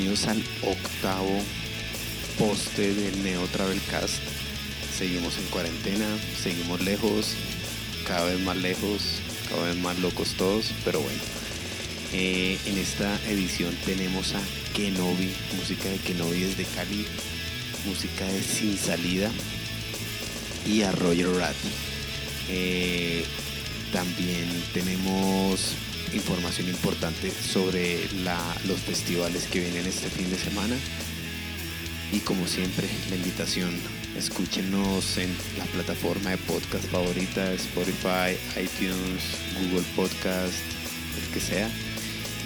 bienvenidos al octavo poste del Neo Travelcast. Seguimos en cuarentena, seguimos lejos, cada vez más lejos, cada vez más locos todos, pero bueno. Eh, en esta edición tenemos a Kenobi, música de Kenobi desde Cali, música de Sin Salida y a Roger Rat. Eh, también tenemos información importante sobre los festivales que vienen este fin de semana. Y como siempre, la invitación, escúchenos en la plataforma de podcast favorita, Spotify, iTunes, Google Podcast, el que sea.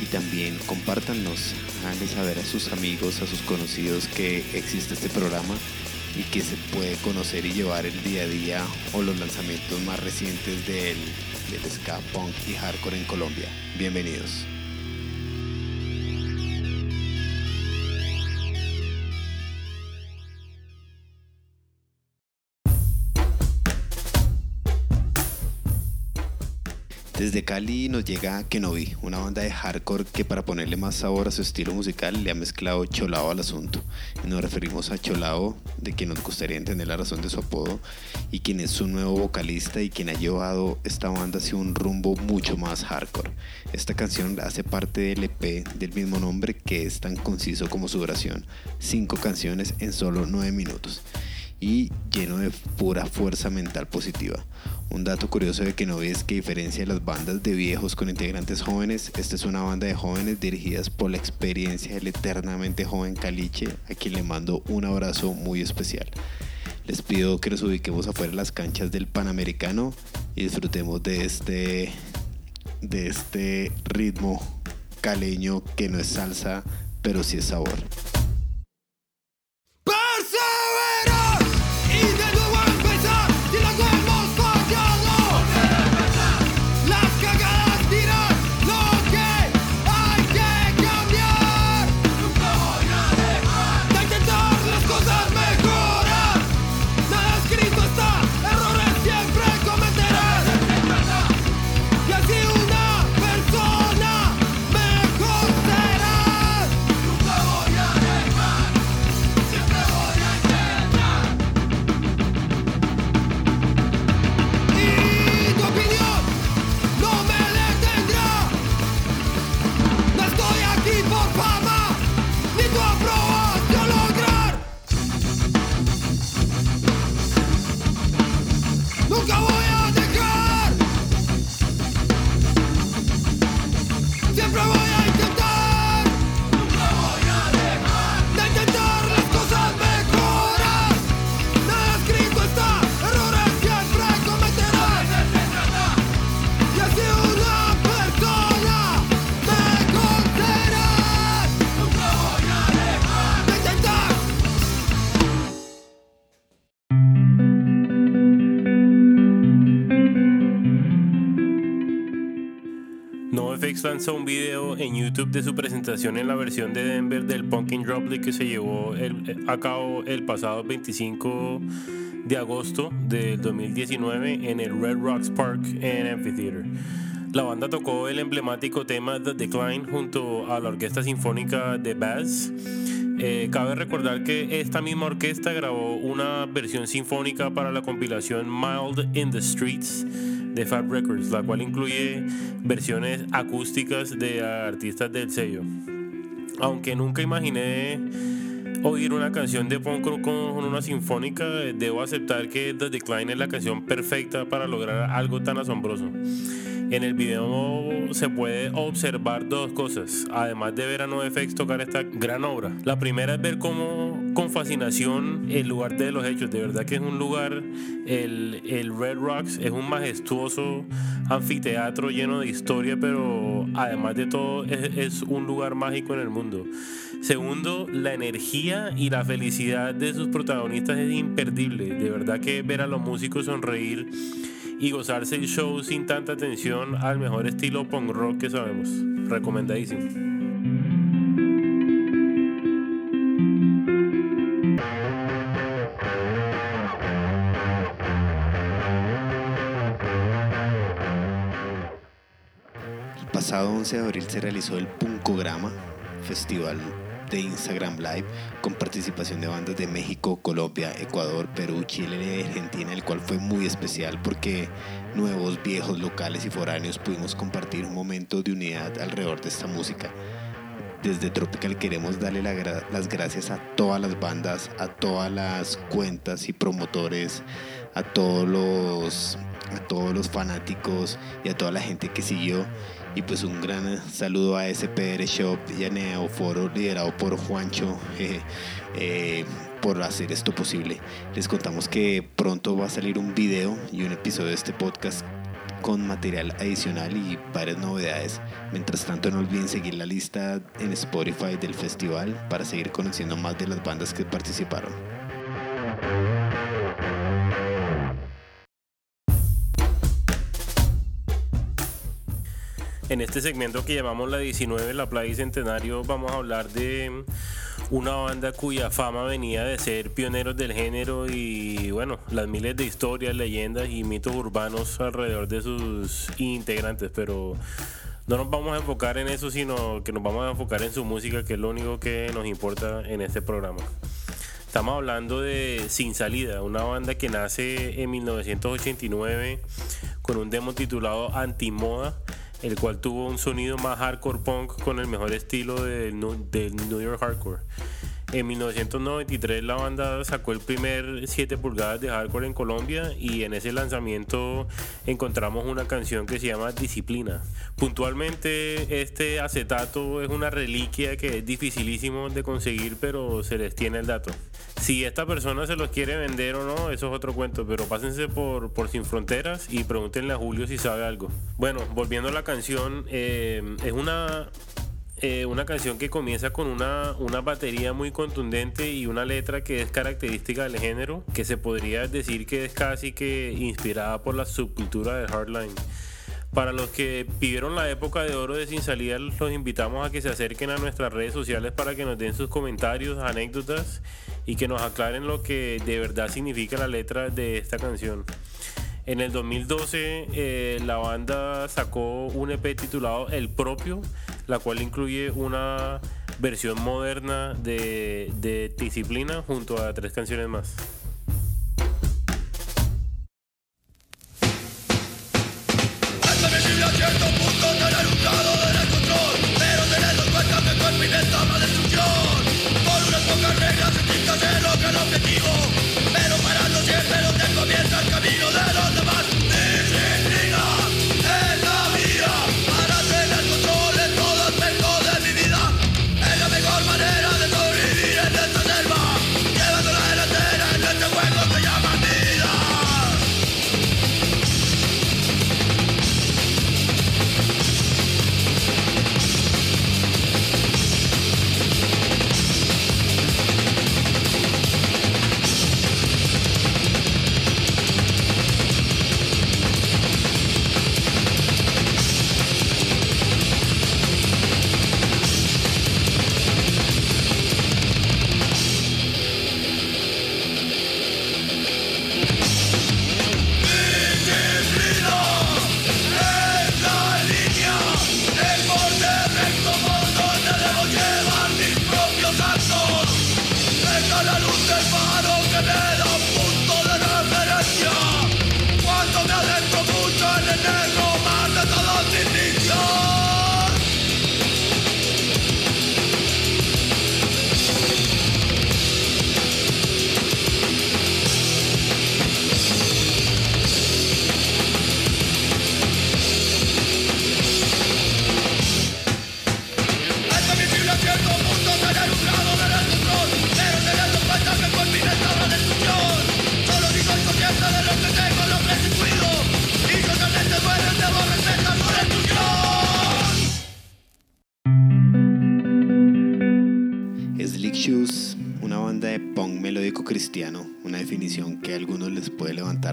Y también compártanos, háganle saber a sus amigos, a sus conocidos que existe este programa y que se puede conocer y llevar el día a día o los lanzamientos más recientes del ska punk y hardcore en Colombia. Bienvenidos. Desde Cali nos llega Kenobi, una banda de hardcore que para ponerle más sabor a su estilo musical le ha mezclado Cholao al asunto. nos referimos a Cholao, de quien nos gustaría entender la razón de su apodo, y quien es su nuevo vocalista y quien ha llevado esta banda hacia un rumbo mucho más hardcore. Esta canción hace parte del EP del mismo nombre que es tan conciso como su duración, cinco canciones en solo nueve minutos y lleno de pura fuerza mental positiva. Un dato curioso de que no es que diferencia de las bandas de viejos con integrantes jóvenes, esta es una banda de jóvenes dirigidas por la experiencia del eternamente joven Caliche, a quien le mando un abrazo muy especial. Les pido que nos ubiquemos afuera de las canchas del Panamericano y disfrutemos de este, de este ritmo caleño que no es salsa, pero sí es sabor. Lanzó un video en YouTube de su presentación en la versión de Denver del Pumpkin Droplet que se llevó a cabo el pasado 25 de agosto del 2019 en el Red Rocks Park en Amphitheater. La banda tocó el emblemático tema The Decline junto a la Orquesta Sinfónica de Bass. Eh, cabe recordar que esta misma orquesta grabó una versión sinfónica para la compilación Mild in the Streets de Fab Records, la cual incluye versiones acústicas de artistas del sello. Aunque nunca imaginé oír una canción de punk con una sinfónica, debo aceptar que The Decline es la canción perfecta para lograr algo tan asombroso. En el video se puede observar dos cosas, además de ver a NoFX tocar esta gran obra. La primera es ver cómo con fascinación el lugar de los hechos, de verdad que es un lugar, el, el Red Rocks es un majestuoso anfiteatro lleno de historia, pero además de todo es, un lugar mágico en el mundo. Segundo, la energía y la felicidad de sus protagonistas es imperdible, de verdad que ver a los músicos sonreír y gozarse el show sin tanta atención al mejor estilo punk rock que sabemos. Recomendadísimo. Pasado 11 de abril se realizó el Punkograma, festival de Instagram Live con participación de bandas de México, Colombia, Ecuador, Perú, Chile y Argentina, el cual fue muy especial porque nuevos, viejos, locales y foráneos pudimos compartir un momento de unidad alrededor de esta música. Desde Tropical queremos darle las gracias a todas las bandas, a todas las cuentas y promotores, a todos los a todos los fanáticos y a toda la gente que siguió. Y pues un gran saludo a SPR Shop y a Neoforo, liderado por Juancho, eh, por hacer esto posible. Les contamos que pronto va a salir un video y un episodio de este podcast con material adicional y varias novedades. Mientras tanto, no olviden seguir la lista en Spotify del festival para seguir conociendo más de las bandas que participaron. En este segmento que llamamos la 19, la Playa Centenario, vamos a hablar de una banda cuya fama venía de ser pioneros del género y bueno, las miles de historias, leyendas y mitos urbanos alrededor de sus integrantes, pero no nos vamos a enfocar en eso, sino que nos vamos a enfocar en su música, que es lo único que nos importa en este programa. Estamos hablando de Sin Salida, una banda que nace en 1989 con un demo titulado Antimoda el cual tuvo un sonido más hardcore punk con el mejor estilo del, New York Hardcore. En 1993 la banda sacó el primer 7 pulgadas de hardcore en Colombia y en ese lanzamiento encontramos una canción que se llama Disciplina. Puntualmente este acetato es una reliquia que es dificilísimo de conseguir pero se les tiene el dato. Si esta persona se los quiere vender o no, eso es otro cuento, pero pásense por, por Sin Fronteras y pregúntenle a Julio si sabe algo. Bueno, volviendo a la canción, eh, es una eh, una canción que comienza con una, una batería muy contundente y una letra que es característica del género, que se podría decir que es casi que inspirada por la subcultura de Hardline. Para los que vivieron la época de oro de Sin Salida, los invitamos a que se acerquen a nuestras redes sociales para que nos den sus comentarios, anécdotas y que nos aclaren lo que de verdad significa la letra de esta canción. En el 2012 eh, la banda sacó un EP titulado El Propio, la cual incluye una versión moderna de, de Disciplina junto a tres canciones más.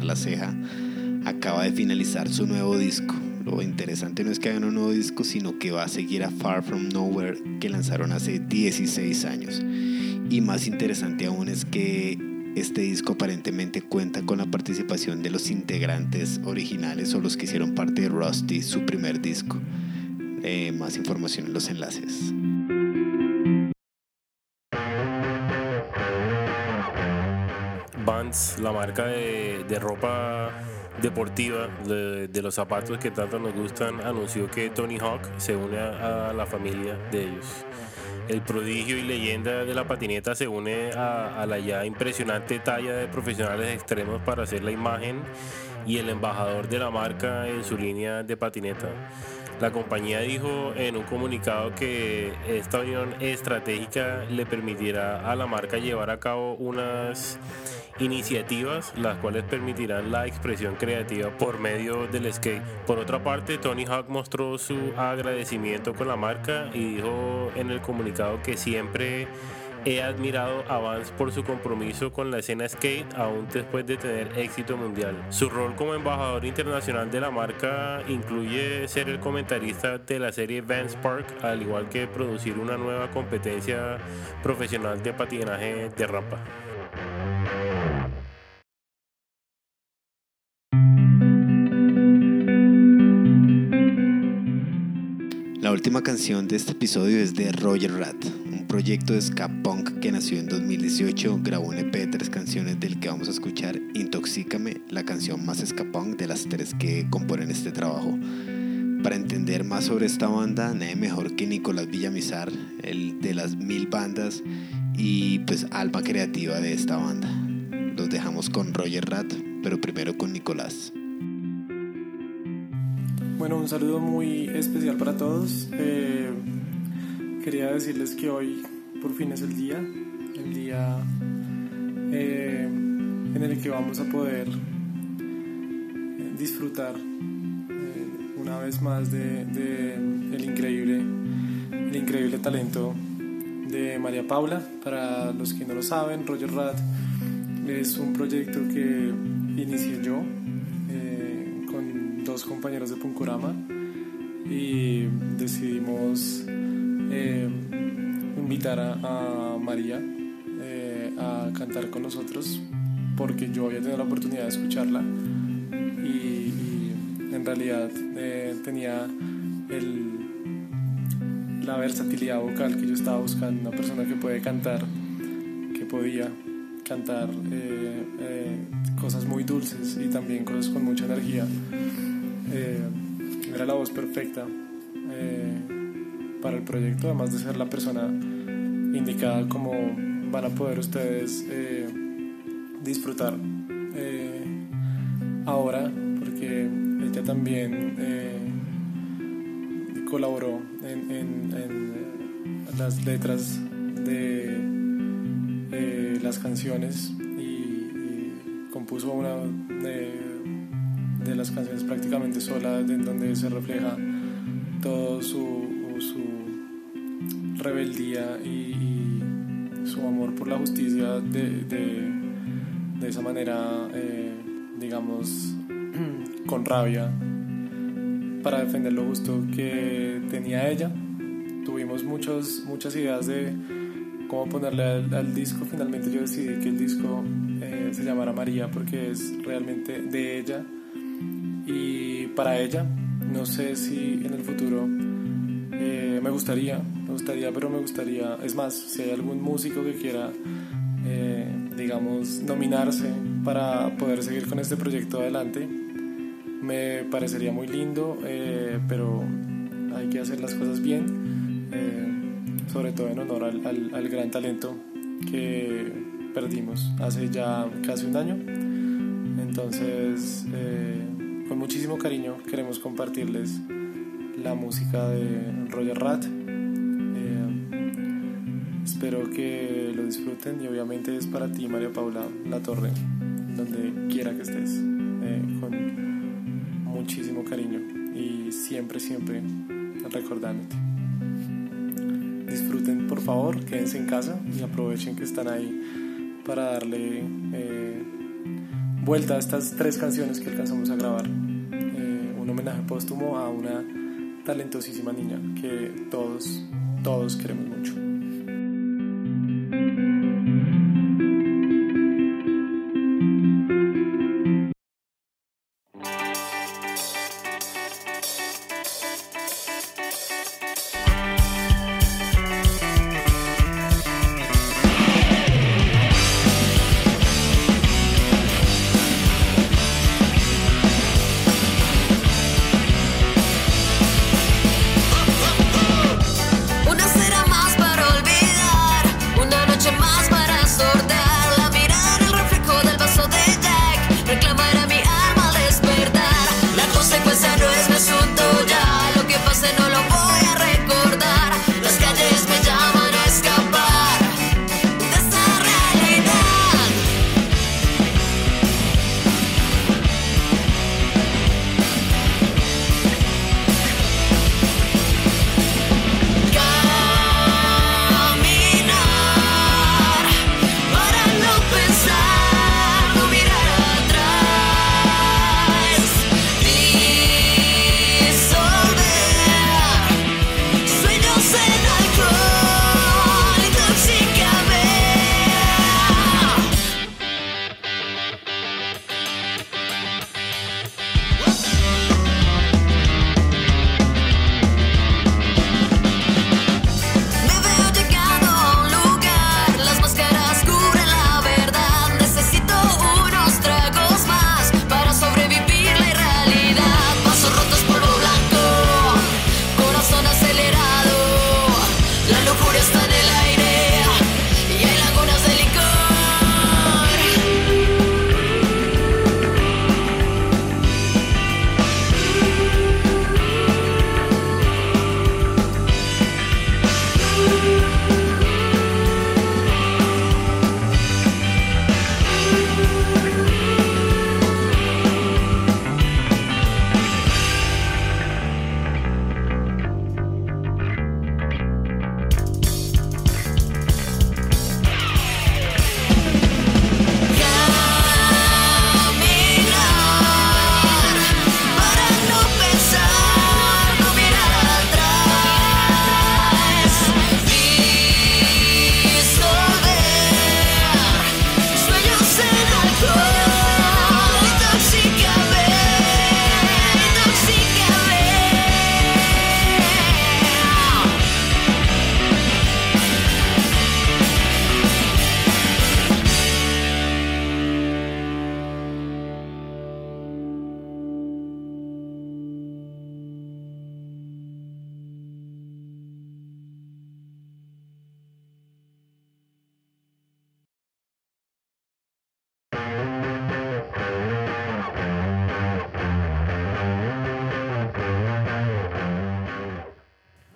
La ceja, acaba de finalizar su nuevo disco. Lo interesante no es que hagan un nuevo disco, sino que va a seguir a Far From Nowhere que lanzaron hace 16 años. Y más interesante aún es que este disco aparentemente cuenta con la participación de los integrantes originales o los que hicieron parte de Rusty, su primer disco. Eh, más información en los enlaces. La marca de, ropa deportiva de, los zapatos que tanto nos gustan, anunció que Tony Hawk se une a, la familia de ellos. El prodigio y leyenda de la patineta se une a, a, la ya impresionante talla de profesionales extremos para hacer la imagen y el embajador de la marca en su línea de patineta. La compañía dijo en un comunicado que esta unión estratégica le permitirá a la marca llevar a cabo unas iniciativas las cuales permitirán la expresión creativa por medio del skate. Por otra parte, Tony Hawk mostró su agradecimiento con la marca y dijo en el comunicado que siempre he admirado a Vance por su compromiso con la escena skate aún después de tener éxito mundial. Su rol como embajador internacional de la marca incluye ser el comentarista de la serie Vance Park, al igual que producir una nueva competencia profesional de patinaje de rampa. La última canción de este episodio es de Roger Rat, un proyecto de ska punk que nació en 2018, grabó un EP de tres canciones del que vamos a escuchar Intoxícame, la canción más ska punk de las tres que componen este trabajo. Para entender más sobre esta banda, nadie mejor que Nicolás Villamizar, el de las mil bandas y pues alma creativa de esta banda. Los dejamos con Roger Rat, pero primero con Nicolás. Bueno, un saludo muy especial para todos. Eh, quería decirles que hoy por fin es el día, el día eh, en el que vamos a poder disfrutar eh, una vez más de, el increíble, el increíble talento de María Paula. Para los que no lo saben, Roger Rat es un proyecto que inicié yo dos compañeros de Punkurama y decidimos eh, invitar a, María eh, a cantar con nosotros porque yo había tenido la oportunidad de escucharla y, en realidad eh, tenía la versatilidad vocal que yo estaba buscando, una persona que puede cantar, que podía cantar cosas muy dulces y también cosas con mucha energía eh, era la voz perfecta eh, para el proyecto, además de ser la persona indicada como van a poder ustedes eh, disfrutar ahora, porque ella también colaboró en, las letras de las canciones y, y compuso una de de las canciones prácticamente sola, en donde se refleja todo su, su rebeldía y, su amor por la justicia de, de, esa manera, eh, digamos, con rabia, para defender lo justo que tenía ella. Tuvimos muchos, muchas ideas de cómo ponerle al, al disco. Finalmente yo decidí que el disco eh, se llamara María porque es realmente de ella y para ella. No sé si en el futuro eh, me gustaría, me gustaría, pero me gustaría, es más, si hay algún músico que quiera, eh, digamos, nominarse para poder seguir con este proyecto adelante, me parecería muy lindo, eh, pero hay que hacer las cosas bien, eh, sobre todo en honor al, al, al gran talento que perdimos hace ya casi un año. Entonces, eh, muchísimo cariño queremos compartirles la música de Roger Rat. Eh, espero que lo disfruten y obviamente es para ti, María Paula La Torre, donde quiera que estés, eh, con muchísimo cariño y siempre, siempre recordándote. Disfruten por favor, quédense en casa y aprovechen que están ahí para darle eh, vuelta a estas tres canciones que alcanzamos a grabar. Homenaje póstumo a una talentosísima niña que todos, todos queremos mucho.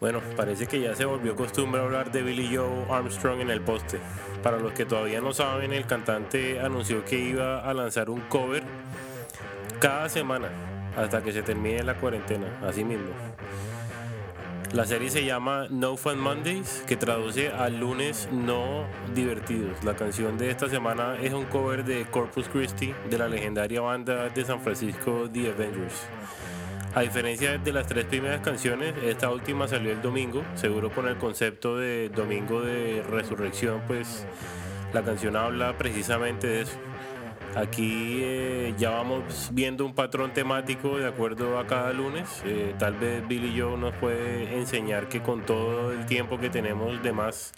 Bueno, parece que ya se volvió costumbre hablar de Billy Joe Armstrong en el poste. Para los que todavía no saben, el cantante anunció que iba a lanzar un cover cada semana hasta que se termine la cuarentena, así mismo. La serie se llama No Fun Mondays, que traduce a lunes no divertidos. La canción de esta semana es un cover de Corpus Christi de la legendaria banda de San Francisco The Avengers. A diferencia de las tres primeras canciones, esta última salió el domingo, seguro con el concepto de domingo de resurrección, pues la canción habla precisamente de eso. Aquí eh, ya vamos viendo un patrón temático de acuerdo a cada lunes. Eh, tal vez Billy Joe nos puede enseñar que con todo el tiempo que tenemos de más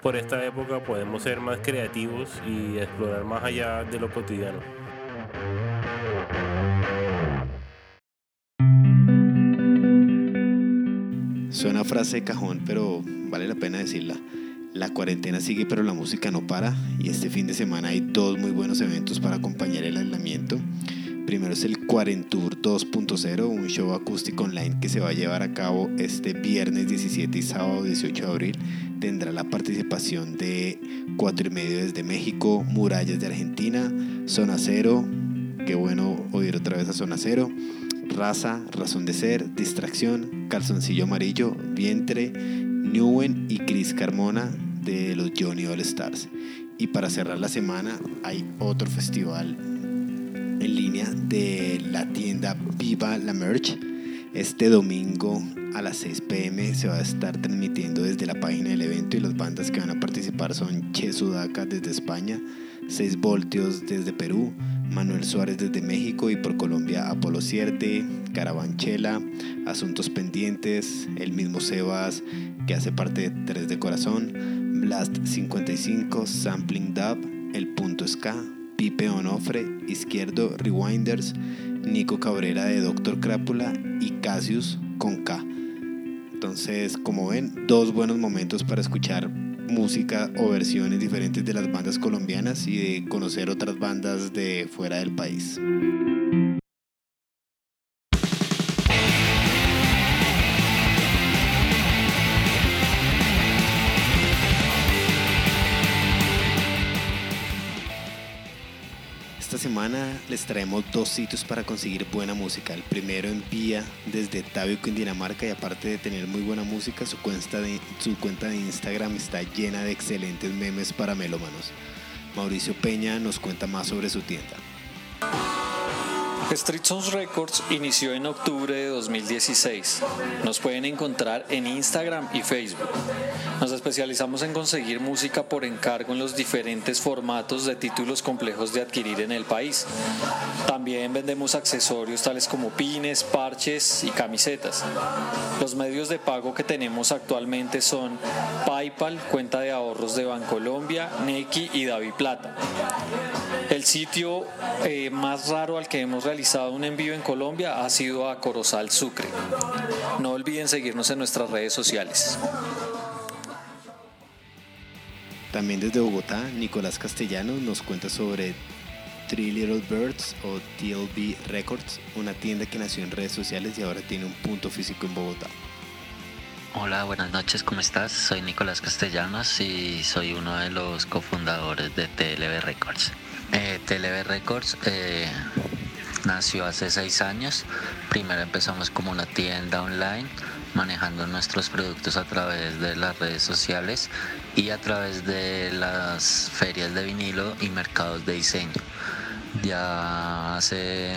por esta época podemos ser más creativos y explorar más allá de lo cotidiano. Suena frase de cajón, pero vale la pena decirla. La cuarentena sigue, pero la música no para. Y este fin de semana hay dos muy buenos eventos para acompañar el aislamiento. Primero es el Quarentour 2.0, un show acústico online que se va a llevar a cabo este viernes 17 y sábado 18 de abril. Tendrá la participación de Cuatro y Medio desde México, Murallas de Argentina, Zona Cero, qué bueno oír otra vez a Zona Cero, Raza, Razón de Ser, Distracción, Calzoncillo Amarillo, Vientre, Newen y Chris Carmona de los Johnny All Stars. Y para cerrar la semana hay otro festival en línea de la tienda Viva la Merch. Este domingo a las 6 pm se va a estar transmitiendo desde la página del evento y las bandas que van a participar son Che Sudaca desde España, 6 Voltios desde Perú, Manuel Suárez desde México y por Colombia Apolo Cierte, Carabanchela, Asuntos Pendientes, el mismo Sebas que hace parte de 3 de Corazón, Blast 55, Sampling Dub, El Punto Ska, Pipe Onofre, Izquierdo Rewinders, Nico Cabrera de Doctor Crápula y Cassius con K. Entonces, como ven, dos buenos momentos para escuchar música o versiones diferentes de las bandas colombianas y de conocer otras bandas de fuera del país. Semana les traemos dos sitios para conseguir buena música. El primero en Vía desde Tabio, Dinamarca y aparte de tener muy buena música, su cuenta, de, su cuenta de Instagram está llena de excelentes memes para melómanos. Mauricio Peña nos cuenta más sobre su tienda. Street Sounds Records inició en octubre de 2016. Nos pueden encontrar en Instagram y Facebook. Nos especializamos en conseguir música por encargo en los diferentes formatos de títulos complejos de adquirir en el país. También vendemos accesorios tales como pines, parches y camisetas. Los medios de pago que tenemos actualmente son PayPal, cuenta de ahorros de Bancolombia, Nequi y Davi Plata. El sitio eh, más raro al que hemos realizado un envío en Colombia ha sido a Corozal Sucre. No olviden seguirnos en nuestras redes sociales. También desde Bogotá, Nicolás Castellanos nos cuenta sobre Three Little Birds o TLB Records, una tienda que nació en redes sociales y ahora tiene un punto físico en Bogotá. Hola, buenas noches, ¿cómo estás? Soy Nicolás Castellanos y soy uno de los cofundadores de TLB Records. Eh, Records eh, nació hace seis años. Primero empezamos como una tienda online manejando nuestros productos a través de las redes sociales y a través de las ferias de vinilo y mercados de diseño. Ya hace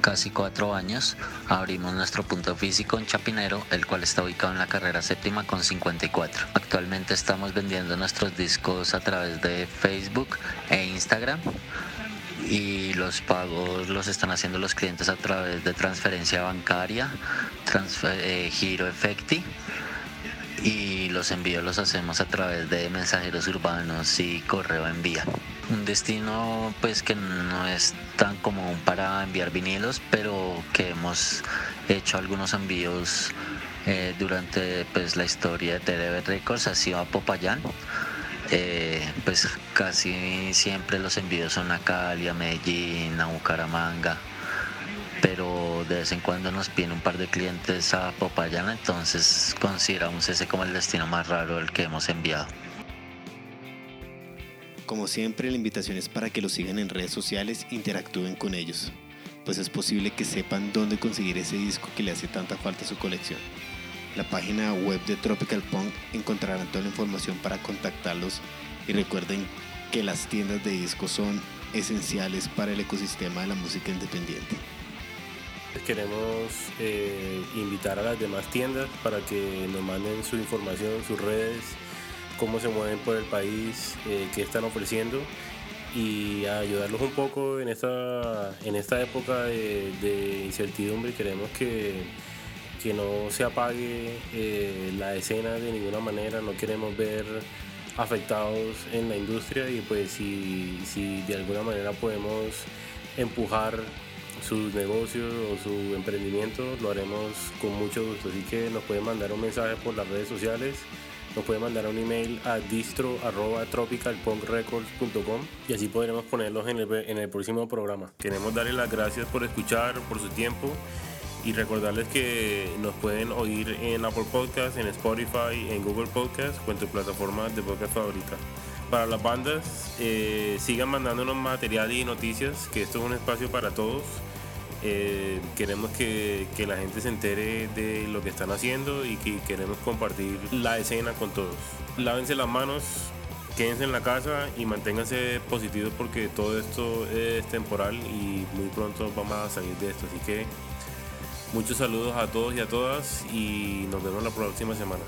casi cuatro años abrimos nuestro punto físico en Chapinero, el cual está ubicado en la carrera séptima con 54. Actualmente estamos vendiendo nuestros discos a través de Facebook e Instagram y los pagos los están haciendo los clientes a través de transferencia bancaria, eh, giro efecti y los envíos los hacemos a través de mensajeros urbanos y correo envía. Un destino pues que no es tan común para enviar vinilos, pero que hemos hecho algunos envíos eh, durante pues la historia de TDB Records ha sido a Popayán. Eh, pues casi siempre los envíos son a Cali, a Medellín, a Bucaramanga, pero de vez en cuando nos piden un par de clientes a Popayán, entonces consideramos ese como el destino más raro del que hemos enviado. Como siempre, la invitación es para que los sigan en redes sociales interactúen con ellos, pues es posible que sepan dónde conseguir ese disco que le hace tanta falta a su colección. La página web de Tropical Punk encontrarán toda la información para contactarlos y recuerden que las tiendas de discos son esenciales para el ecosistema de la música independiente. Queremos eh, invitar a las demás tiendas para que nos manden su información, sus redes, cómo se mueven por el país, eh, qué están ofreciendo y ayudarlos un poco en esta, en esta época de, incertidumbre. Queremos que, que no se apague eh, la escena de ninguna manera, no queremos ver afectados en la industria y pues si, si de alguna manera podemos empujar sus negocios o su emprendimiento, lo haremos con mucho gusto. Así que nos pueden mandar un mensaje por las redes sociales, nos pueden mandar un email a distro.tropicalpunkrecords.com y así podremos ponerlos en el, en el próximo programa. Queremos darles las gracias por escuchar, por su tiempo y recordarles que nos pueden oír en Apple Podcasts, en Spotify, en Google Podcasts o en tu plataforma de podcast favorita. Para las bandas, eh, sigan mandándonos material y noticias, que esto es un espacio para todos. Eh, queremos que, que, la gente se entere de lo que están haciendo y que queremos compartir la escena con todos. Lávense las manos, quédense en la casa y manténganse positivos porque todo esto es temporal y muy pronto vamos a salir de esto. Así que Muchos saludos a todos y a todas y nos vemos la próxima semana.